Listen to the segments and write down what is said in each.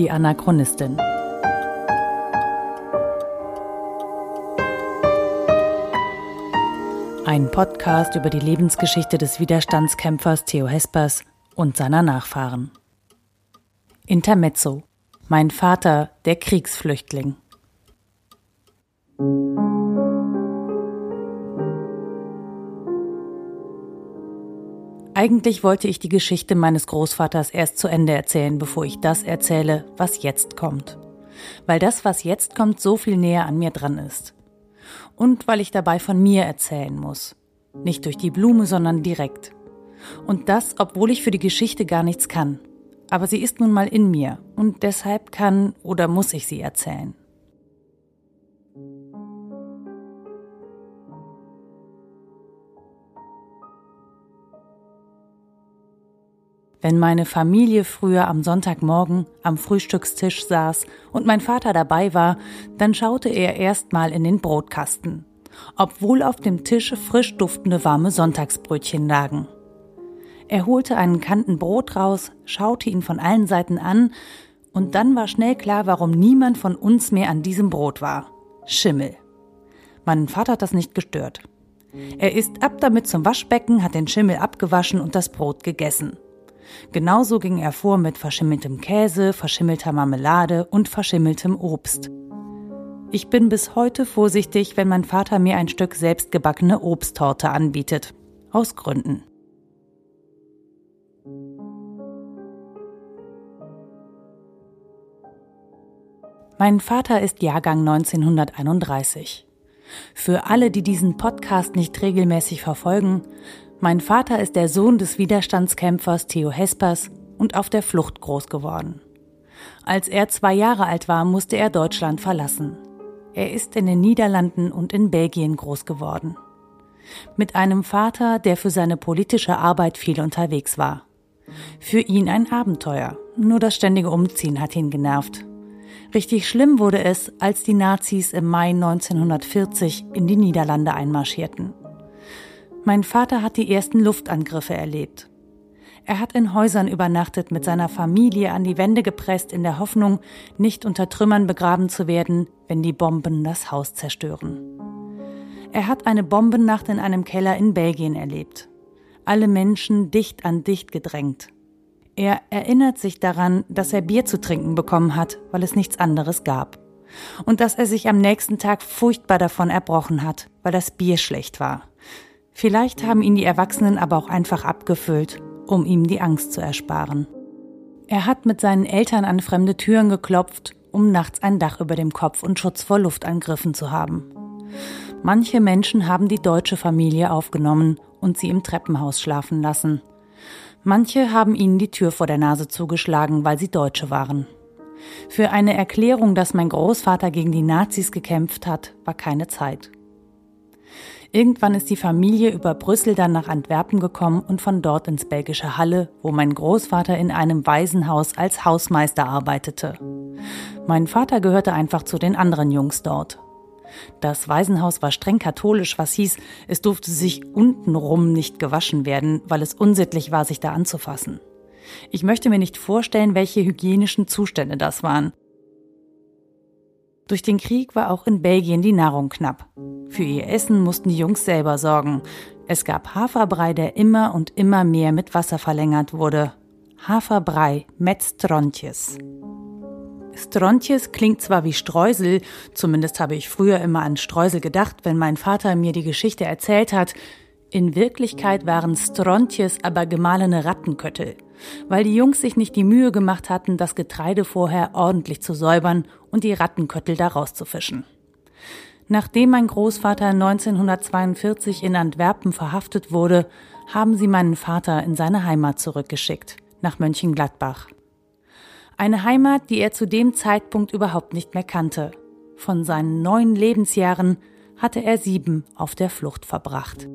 Die Anachronistin. Ein Podcast über die Lebensgeschichte des Widerstandskämpfers Theo Hespers und seiner Nachfahren. Intermezzo. Mein Vater, der Kriegsflüchtling. Eigentlich wollte ich die Geschichte meines Großvaters erst zu Ende erzählen, bevor ich das erzähle, was jetzt kommt. Weil das, was jetzt kommt, so viel näher an mir dran ist. Und weil ich dabei von mir erzählen muss. Nicht durch die Blume, sondern direkt. Und das, obwohl ich für die Geschichte gar nichts kann. Aber sie ist nun mal in mir und deshalb kann oder muss ich sie erzählen. Wenn meine Familie früher am Sonntagmorgen am Frühstückstisch saß und mein Vater dabei war, dann schaute er erstmal in den Brotkasten, obwohl auf dem Tisch frisch duftende warme Sonntagsbrötchen lagen. Er holte einen Kanten Brot raus, schaute ihn von allen Seiten an, und dann war schnell klar, warum niemand von uns mehr an diesem Brot war. Schimmel. Mein Vater hat das nicht gestört. Er ist ab damit zum Waschbecken, hat den Schimmel abgewaschen und das Brot gegessen. Genauso ging er vor mit verschimmeltem Käse, verschimmelter Marmelade und verschimmeltem Obst. Ich bin bis heute vorsichtig, wenn mein Vater mir ein Stück selbstgebackene Obsttorte anbietet. Aus Gründen. Mein Vater ist Jahrgang 1931. Für alle, die diesen Podcast nicht regelmäßig verfolgen, mein Vater ist der Sohn des Widerstandskämpfers Theo Hespers und auf der Flucht groß geworden. Als er zwei Jahre alt war, musste er Deutschland verlassen. Er ist in den Niederlanden und in Belgien groß geworden. Mit einem Vater, der für seine politische Arbeit viel unterwegs war. Für ihn ein Abenteuer, nur das ständige Umziehen hat ihn genervt. Richtig schlimm wurde es, als die Nazis im Mai 1940 in die Niederlande einmarschierten. Mein Vater hat die ersten Luftangriffe erlebt. Er hat in Häusern übernachtet, mit seiner Familie an die Wände gepresst, in der Hoffnung, nicht unter Trümmern begraben zu werden, wenn die Bomben das Haus zerstören. Er hat eine Bombennacht in einem Keller in Belgien erlebt. Alle Menschen dicht an dicht gedrängt. Er erinnert sich daran, dass er Bier zu trinken bekommen hat, weil es nichts anderes gab. Und dass er sich am nächsten Tag furchtbar davon erbrochen hat, weil das Bier schlecht war. Vielleicht haben ihn die Erwachsenen aber auch einfach abgefüllt, um ihm die Angst zu ersparen. Er hat mit seinen Eltern an fremde Türen geklopft, um nachts ein Dach über dem Kopf und Schutz vor Luftangriffen zu haben. Manche Menschen haben die deutsche Familie aufgenommen und sie im Treppenhaus schlafen lassen. Manche haben ihnen die Tür vor der Nase zugeschlagen, weil sie Deutsche waren. Für eine Erklärung, dass mein Großvater gegen die Nazis gekämpft hat, war keine Zeit. Irgendwann ist die Familie über Brüssel dann nach Antwerpen gekommen und von dort ins belgische Halle, wo mein Großvater in einem Waisenhaus als Hausmeister arbeitete. Mein Vater gehörte einfach zu den anderen Jungs dort. Das Waisenhaus war streng katholisch, was hieß, es durfte sich untenrum nicht gewaschen werden, weil es unsittlich war, sich da anzufassen. Ich möchte mir nicht vorstellen, welche hygienischen Zustände das waren. Durch den Krieg war auch in Belgien die Nahrung knapp. Für ihr Essen mussten die Jungs selber sorgen. Es gab Haferbrei, der immer und immer mehr mit Wasser verlängert wurde. Haferbrei mit Strontjes. Strontjes klingt zwar wie Streusel, zumindest habe ich früher immer an Streusel gedacht, wenn mein Vater mir die Geschichte erzählt hat. In Wirklichkeit waren Strontjes aber gemahlene Rattenköttel weil die Jungs sich nicht die Mühe gemacht hatten, das Getreide vorher ordentlich zu säubern und die Rattenköttel daraus zu fischen. Nachdem mein Großvater 1942 in Antwerpen verhaftet wurde, haben sie meinen Vater in seine Heimat zurückgeschickt, nach Mönchengladbach. Eine Heimat, die er zu dem Zeitpunkt überhaupt nicht mehr kannte. Von seinen neun Lebensjahren hatte er sieben auf der Flucht verbracht.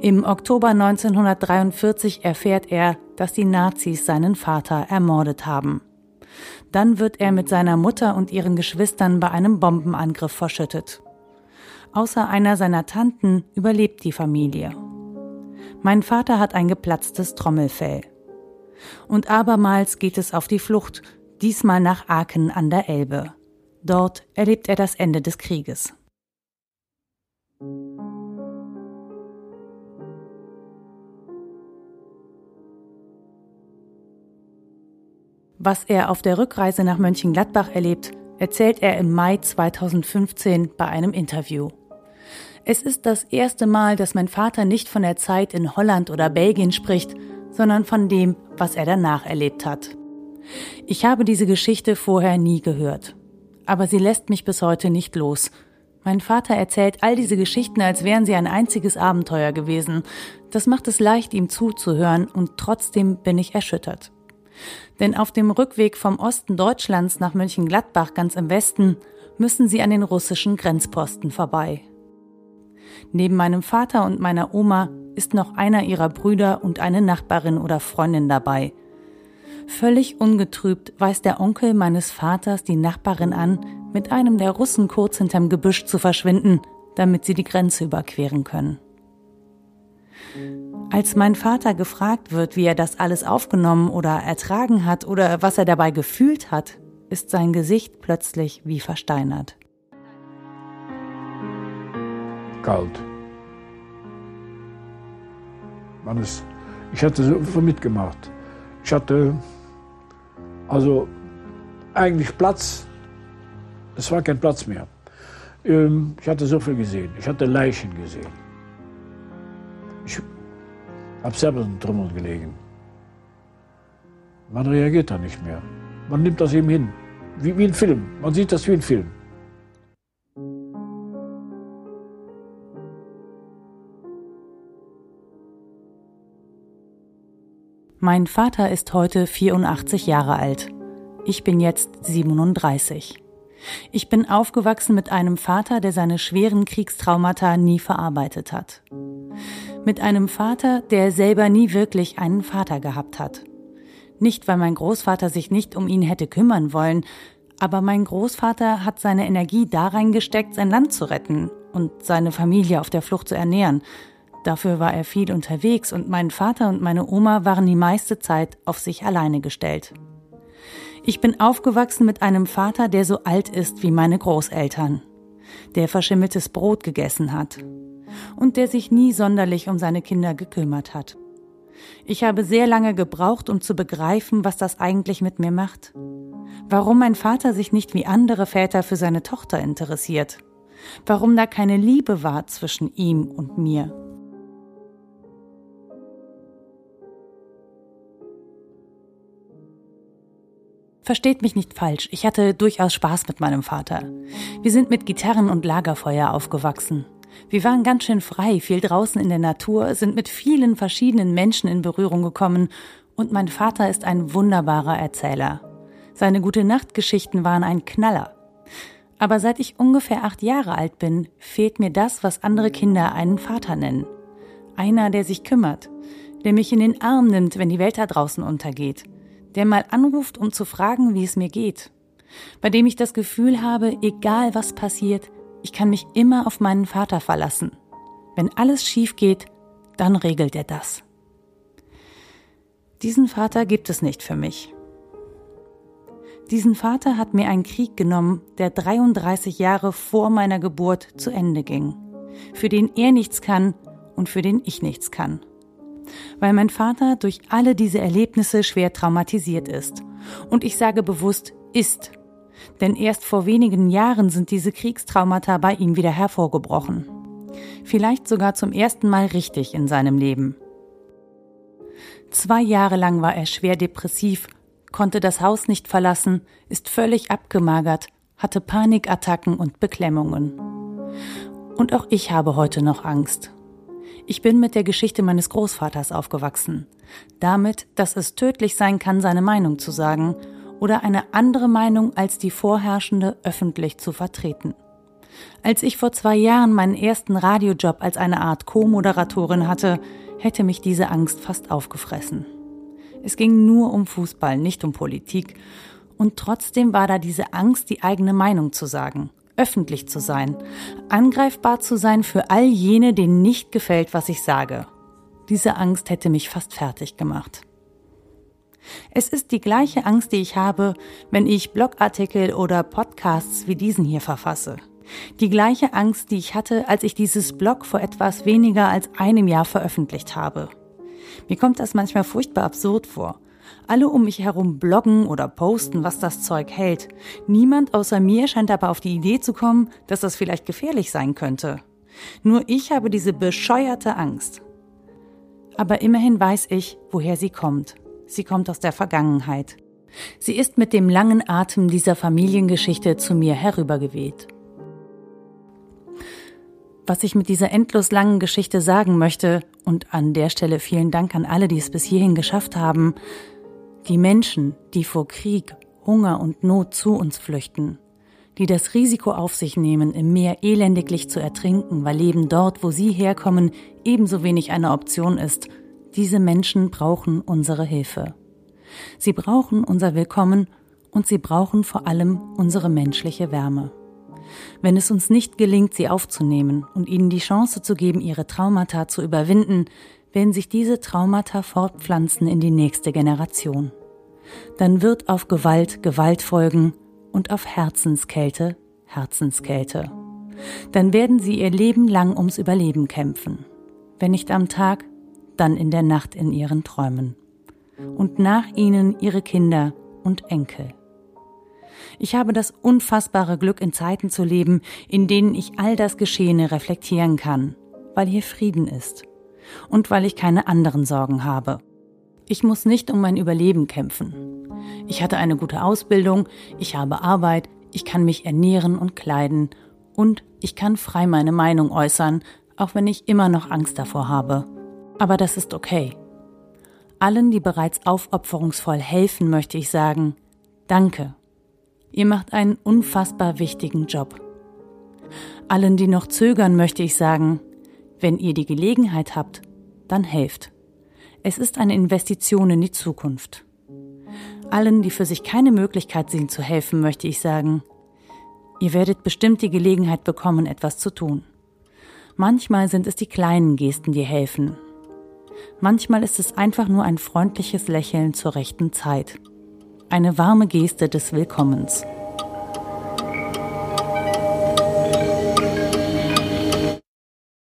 Im Oktober 1943 erfährt er, dass die Nazis seinen Vater ermordet haben. Dann wird er mit seiner Mutter und ihren Geschwistern bei einem Bombenangriff verschüttet. Außer einer seiner Tanten überlebt die Familie. Mein Vater hat ein geplatztes Trommelfell. Und abermals geht es auf die Flucht, diesmal nach Aachen an der Elbe. Dort erlebt er das Ende des Krieges. Was er auf der Rückreise nach Mönchengladbach erlebt, erzählt er im Mai 2015 bei einem Interview. Es ist das erste Mal, dass mein Vater nicht von der Zeit in Holland oder Belgien spricht, sondern von dem, was er danach erlebt hat. Ich habe diese Geschichte vorher nie gehört. Aber sie lässt mich bis heute nicht los. Mein Vater erzählt all diese Geschichten, als wären sie ein einziges Abenteuer gewesen. Das macht es leicht, ihm zuzuhören, und trotzdem bin ich erschüttert. Denn auf dem Rückweg vom Osten Deutschlands nach Mönchengladbach ganz im Westen müssen sie an den russischen Grenzposten vorbei. Neben meinem Vater und meiner Oma ist noch einer ihrer Brüder und eine Nachbarin oder Freundin dabei. Völlig ungetrübt weist der Onkel meines Vaters die Nachbarin an, mit einem der Russen kurz hinterm Gebüsch zu verschwinden, damit sie die Grenze überqueren können. Als mein Vater gefragt wird, wie er das alles aufgenommen oder ertragen hat oder was er dabei gefühlt hat, ist sein Gesicht plötzlich wie versteinert. Kalt. Man ist, ich hatte so viel mitgemacht. Ich hatte also eigentlich Platz. Es war kein Platz mehr. Ähm, ich hatte so viel gesehen. Ich hatte Leichen gesehen. Ich habe selber in Trümmern gelegen. Man reagiert da nicht mehr. Man nimmt das eben hin. Wie, wie ein Film. Man sieht das wie ein Film. Mein Vater ist heute 84 Jahre alt. Ich bin jetzt 37. Ich bin aufgewachsen mit einem Vater, der seine schweren Kriegstraumata nie verarbeitet hat. Mit einem Vater, der selber nie wirklich einen Vater gehabt hat. Nicht, weil mein Großvater sich nicht um ihn hätte kümmern wollen, aber mein Großvater hat seine Energie da reingesteckt, sein Land zu retten und seine Familie auf der Flucht zu ernähren, Dafür war er viel unterwegs und mein Vater und meine Oma waren die meiste Zeit auf sich alleine gestellt. Ich bin aufgewachsen mit einem Vater, der so alt ist wie meine Großeltern, der verschimmeltes Brot gegessen hat und der sich nie sonderlich um seine Kinder gekümmert hat. Ich habe sehr lange gebraucht, um zu begreifen, was das eigentlich mit mir macht. Warum mein Vater sich nicht wie andere Väter für seine Tochter interessiert. Warum da keine Liebe war zwischen ihm und mir. Versteht mich nicht falsch, ich hatte durchaus Spaß mit meinem Vater. Wir sind mit Gitarren und Lagerfeuer aufgewachsen. Wir waren ganz schön frei, viel draußen in der Natur, sind mit vielen verschiedenen Menschen in Berührung gekommen und mein Vater ist ein wunderbarer Erzähler. Seine gute Nachtgeschichten waren ein Knaller. Aber seit ich ungefähr acht Jahre alt bin, fehlt mir das, was andere Kinder einen Vater nennen. Einer, der sich kümmert, der mich in den Arm nimmt, wenn die Welt da draußen untergeht, der mal anruft, um zu fragen, wie es mir geht, bei dem ich das Gefühl habe, egal was passiert, ich kann mich immer auf meinen Vater verlassen. Wenn alles schief geht, dann regelt er das. Diesen Vater gibt es nicht für mich. Diesen Vater hat mir ein Krieg genommen, der 33 Jahre vor meiner Geburt zu Ende ging, für den er nichts kann und für den ich nichts kann weil mein Vater durch alle diese Erlebnisse schwer traumatisiert ist. Und ich sage bewusst ist, denn erst vor wenigen Jahren sind diese Kriegstraumata bei ihm wieder hervorgebrochen. Vielleicht sogar zum ersten Mal richtig in seinem Leben. Zwei Jahre lang war er schwer depressiv, konnte das Haus nicht verlassen, ist völlig abgemagert, hatte Panikattacken und Beklemmungen. Und auch ich habe heute noch Angst. Ich bin mit der Geschichte meines Großvaters aufgewachsen. Damit, dass es tödlich sein kann, seine Meinung zu sagen oder eine andere Meinung als die vorherrschende öffentlich zu vertreten. Als ich vor zwei Jahren meinen ersten Radiojob als eine Art Co-Moderatorin hatte, hätte mich diese Angst fast aufgefressen. Es ging nur um Fußball, nicht um Politik. Und trotzdem war da diese Angst, die eigene Meinung zu sagen öffentlich zu sein, angreifbar zu sein für all jene, denen nicht gefällt, was ich sage. Diese Angst hätte mich fast fertig gemacht. Es ist die gleiche Angst, die ich habe, wenn ich Blogartikel oder Podcasts wie diesen hier verfasse. Die gleiche Angst, die ich hatte, als ich dieses Blog vor etwas weniger als einem Jahr veröffentlicht habe. Mir kommt das manchmal furchtbar absurd vor. Alle um mich herum bloggen oder posten, was das Zeug hält. Niemand außer mir scheint aber auf die Idee zu kommen, dass das vielleicht gefährlich sein könnte. Nur ich habe diese bescheuerte Angst. Aber immerhin weiß ich, woher sie kommt. Sie kommt aus der Vergangenheit. Sie ist mit dem langen Atem dieser Familiengeschichte zu mir herübergeweht. Was ich mit dieser endlos langen Geschichte sagen möchte, und an der Stelle vielen Dank an alle, die es bis hierhin geschafft haben, die Menschen, die vor Krieg, Hunger und Not zu uns flüchten, die das Risiko auf sich nehmen, im Meer elendiglich zu ertrinken, weil Leben dort, wo sie herkommen, ebenso wenig eine Option ist, diese Menschen brauchen unsere Hilfe. Sie brauchen unser Willkommen und sie brauchen vor allem unsere menschliche Wärme. Wenn es uns nicht gelingt, sie aufzunehmen und ihnen die Chance zu geben, ihre Traumata zu überwinden, werden sich diese Traumata fortpflanzen in die nächste Generation. Dann wird auf Gewalt Gewalt folgen und auf Herzenskälte Herzenskälte. Dann werden sie ihr Leben lang ums Überleben kämpfen. Wenn nicht am Tag, dann in der Nacht in ihren Träumen. Und nach ihnen ihre Kinder und Enkel. Ich habe das unfassbare Glück, in Zeiten zu leben, in denen ich all das Geschehene reflektieren kann, weil hier Frieden ist und weil ich keine anderen Sorgen habe. Ich muss nicht um mein Überleben kämpfen. Ich hatte eine gute Ausbildung, ich habe Arbeit, ich kann mich ernähren und kleiden und ich kann frei meine Meinung äußern, auch wenn ich immer noch Angst davor habe. Aber das ist okay. Allen, die bereits aufopferungsvoll helfen, möchte ich sagen, danke. Ihr macht einen unfassbar wichtigen Job. Allen, die noch zögern, möchte ich sagen, wenn ihr die Gelegenheit habt, dann helft. Es ist eine Investition in die Zukunft. Allen, die für sich keine Möglichkeit sehen zu helfen, möchte ich sagen, ihr werdet bestimmt die Gelegenheit bekommen, etwas zu tun. Manchmal sind es die kleinen Gesten, die helfen, Manchmal ist es einfach nur ein freundliches Lächeln zur rechten Zeit. Eine warme Geste des Willkommens.